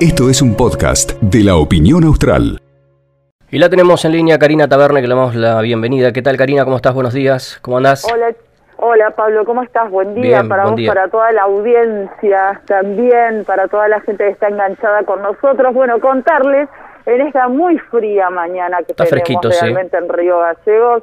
Esto es un podcast de la opinión austral. Y la tenemos en línea Karina Taberne, que le damos la bienvenida. ¿Qué tal Karina? ¿Cómo estás? Buenos días. ¿Cómo andás? Hola, hola Pablo, ¿cómo estás? Buen día Bien, para buen vos, día. para toda la audiencia, también para toda la gente que está enganchada con nosotros. Bueno, contarles en esta muy fría mañana que Está tenemos fresquito, sí. realmente en Río Gallegos.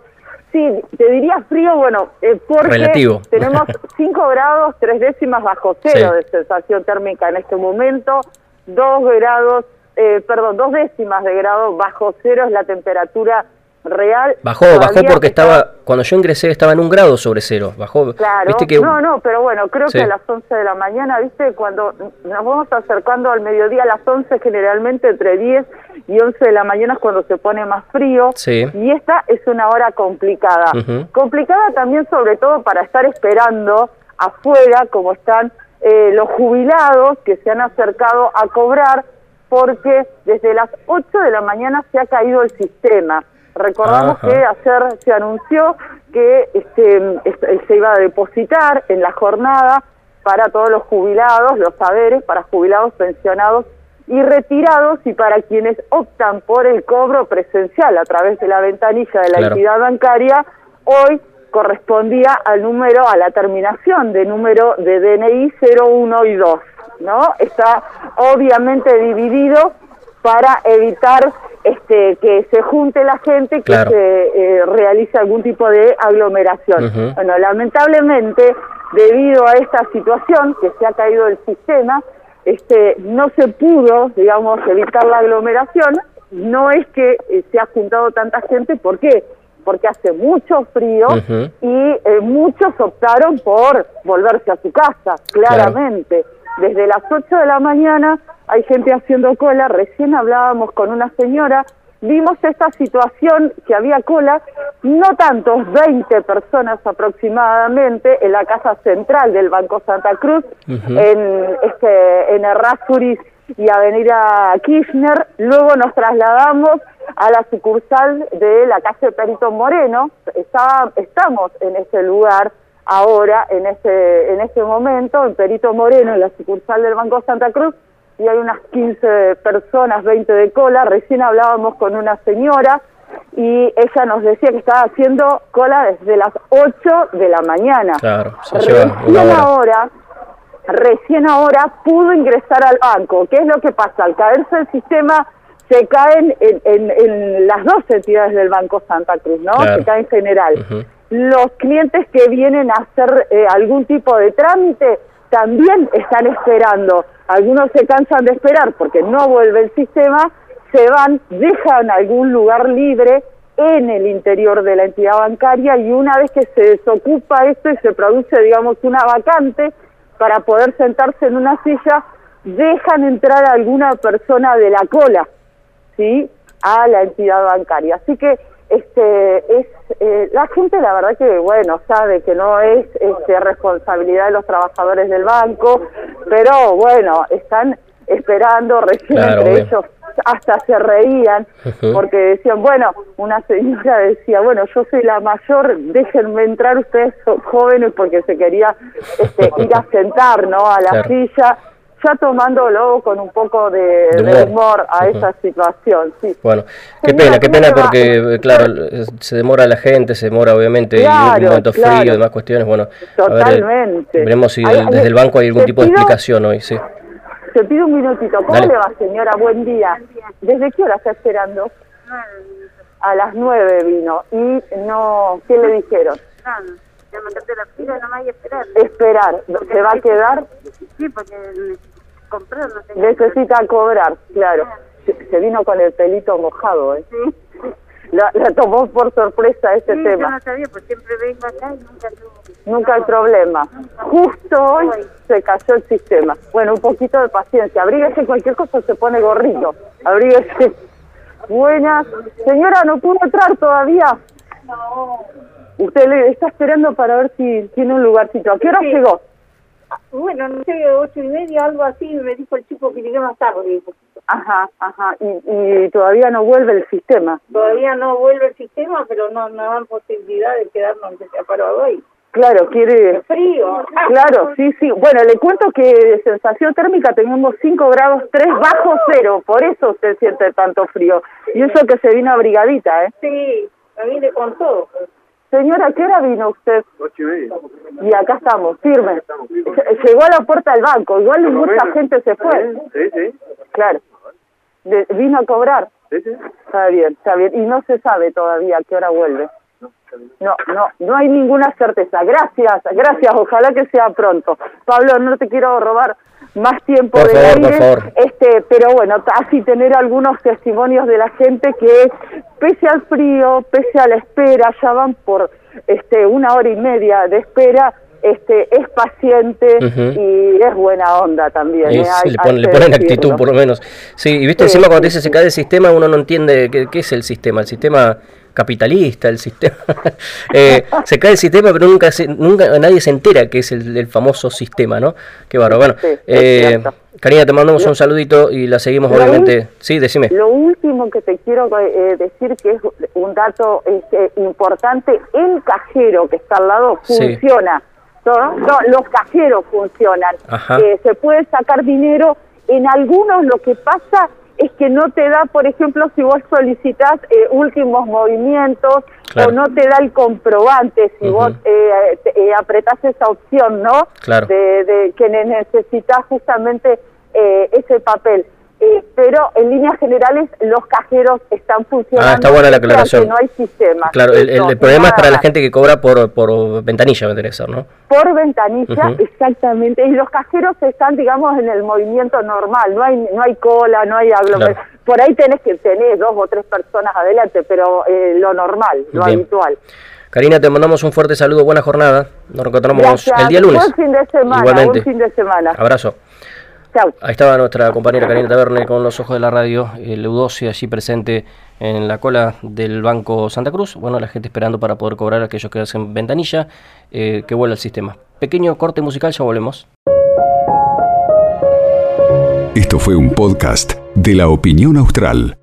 Sí, te diría frío, bueno, eh, porque Relativo. tenemos 5 grados, tres décimas bajo cero Sí. de sensación térmica en este momento, 2 grados, eh, perdón, dos décimas de grado bajo cero es la temperatura real. Bajó, bajó porque estaba, cuando yo ingresé estaba en un grado sobre cero. Bajó. Claro, Viste que no, no, pero bueno, creo Sí. que a las 11 de la mañana, ¿viste? Cuando nos vamos acercando al mediodía, a las 11 generalmente entre 10 y 11 de la mañana es cuando se pone más frío. Sí. Y esta es una hora complicada. Complicada también sobre todo para estar esperando afuera, como están eh, los jubilados que se han acercado a cobrar, porque desde las 8 de la mañana se ha caído el sistema. Recordamos Ajá. que ayer se anunció que este, este, se iba a depositar en la jornada para todos los jubilados, los saberes, para jubilados, pensionados y retirados y para quienes optan por el cobro presencial a través de la ventanilla de la Claro. entidad bancaria, hoy correspondía al número, a la terminación de número de DNI 01 y 2, ¿no? Está obviamente dividido para evitar este que se junte la gente, que Claro. se eh, realice algún tipo de aglomeración. Bueno, lamentablemente, debido a esta situación que se ha caído el sistema, este no se pudo, digamos, evitar la aglomeración. No es que eh, se ha juntado tanta gente, ¿por qué? Porque hace mucho frío y eh, muchos optaron por volverse a su casa, claramente. Desde las 8 de la mañana hay gente haciendo cola, recién hablábamos con una señora, vimos esta situación que había cola, no tantos, 20 personas aproximadamente en la casa central del Banco Santa Cruz, en este en Errázuriz y Avenida Kirchner, luego nos trasladamos a la sucursal de la calle Perito Moreno, Está- estamos en ese lugar ahora, en ese, en este momento, en Perito Moreno, en la sucursal del Banco Santa Cruz, y hay unas 15 personas, 20 de cola, recién hablábamos con una señora y ella nos decía que estaba haciendo cola desde las 8 de la mañana. Claro, se lleva una Recién hora. ahora, recién ahora pudo ingresar al banco. ¿Qué es lo que pasa? Al caerse el sistema, se caen en, en- en las dos entidades del Banco Santa Cruz, ¿no? Claro. Se cae en general. Ujú. Los clientes que vienen a hacer eh, algún tipo de trámite también están esperando. Algunos se cansan de esperar porque no vuelve el sistema, se van, dejan algún lugar libre en el interior de la entidad bancaria y una vez que se desocupa esto y se produce, digamos, una vacante para poder sentarse en una silla, dejan entrar a alguna persona de la cola, ¿sí? A la entidad bancaria. Así que este es eh, la gente la verdad que bueno sabe que no es este, responsabilidad de los trabajadores del banco pero bueno están esperando recién Claro, entre ellos hasta se reían porque decían bueno una señora decía bueno yo soy la mayor déjenme entrar ustedes son jóvenes porque se quería este, ir a sentar no a la Claro. silla ya tomándolo con un poco de, De de humor. humor a Ujú. esa situación sí Bueno, qué Señora, pena, qué ¿cómo pena le va? porque, eh, claro, eh, se demora la gente, se demora obviamente, y Claro, un momento claro. frío y demás cuestiones, bueno, a ver, eh, Totalmente. veremos si desde el banco hay algún tipo de pido- explicación hoy, sí. Te pido un minutito. ¿Cómo Dale. le va, señora? Buen día. ¿Desde qué hora está esperando? A las nueve vino. ¿Y no qué le dijeron? Nada, la nomás y esperar. Esperar. ¿Se va a quedar? Sí, porque comprar, no. Necesita cobrar, claro. Se, se vino con el pelito mojado, ¿eh? Sí, La, la tomó por sorpresa este sí yo tema. no sabía, pues siempre vengo acá y nunca tuve. Nunca hay problema. Justo hoy se cayó el sistema. Bueno, un poquito de paciencia. Abríguese cualquier cosa, se pone gorrito. Abríguese. Buenas. Señora, ¿no pudo entrar todavía? No. Usted le está esperando para ver si tiene un lugarcito. ¿A qué hora Sí. llegó? Bueno, no sé, ocho y media, algo así, me dijo el chico que llegué más tarde. Ajá, ajá. Y, y todavía no vuelve el sistema. Todavía no vuelve el sistema, pero no, no dan posibilidad de quedarnos aunque sea parado ahí. Claro, quiere... Frío. Claro, sí, sí. Bueno, le cuento que de sensación térmica tenemos 5 grados 3 bajo cero, por eso usted siente tanto frío. Y eso que se vino abrigadita, ¿eh? Sí, me vine con todo. Señora, ¿qué hora vino usted? Ocho y media. Y acá estamos, firme. Lle- Llegó a la puerta del banco, igual mucha gente se fue. Sí, sí. Claro. De- vino a cobrar. Sí, sí. Está bien, está bien. Y no se sabe todavía a qué hora vuelve. No, no, no hay ninguna certeza. Gracias, gracias. Ojalá que sea pronto. Pablo, no te quiero robar más tiempo Por del favor, por aire. favor. Este, pero bueno, así tener algunos testimonios de la gente que pese al frío, pese a la espera, ya van por este una hora y media de espera. Este, es paciente y es buena onda también. ¿eh? Hay- le, decirlo. actitud por lo menos. Sí, y viste, Sí, encima cuando dice se cae el sistema, uno no entiende qué, qué es el sistema. El sistema capitalista, el sistema... eh, se cae el sistema, pero nunca se, nunca nadie se entera que es el, el famoso sistema, ¿no? Qué bárbaro. Bueno, Sí, es eh. Karina, te mandamos un saludito y la seguimos Lo obviamente. Sí, decime. Lo último que te quiero eh, decir que es un dato este, importante, el cajero que está al lado Sí. funciona. No, no, los cajeros funcionan. Eh, se puede sacar dinero. En algunos lo que pasa es que no te da, por ejemplo, si vos solicitas eh, últimos movimientos Claro. o no te da el comprobante si vos eh, te- eh, apretás esa opción, ¿no? Claro. De, de que ne- necesitas justamente eh, ese papel. Eh, pero en líneas generales los cajeros están funcionando. Ah, está buena la aclaración. no hay sistema. Claro, el, el- problema es para la gente que cobra por, por ventanilla, me interesa, ¿no? Por ventanilla, exactamente. Y los cajeros están, digamos, en el movimiento normal. No hay no hay cola, no hay aglomeración. Claro. Por ahí tenés que tener dos o tres personas adelante, pero eh, lo normal, lo Bien. habitual. Karina, te mandamos un fuerte saludo, buena jornada. Nos reencontramos Gracias. el día lunes. Buen fin de semana. Igualmente. Buen fin de semana. Abrazo. Chau. Ahí estaba nuestra compañera Karina Taverne con los ojos de la radio, el Eudocio allí presente en la cola del Banco Santa Cruz. Bueno, la gente esperando para poder cobrar a aquellos que hacen ventanilla, eh, que vuelva el sistema. Pequeño corte musical, ya volvemos. Esto fue un podcast de la opinión austral.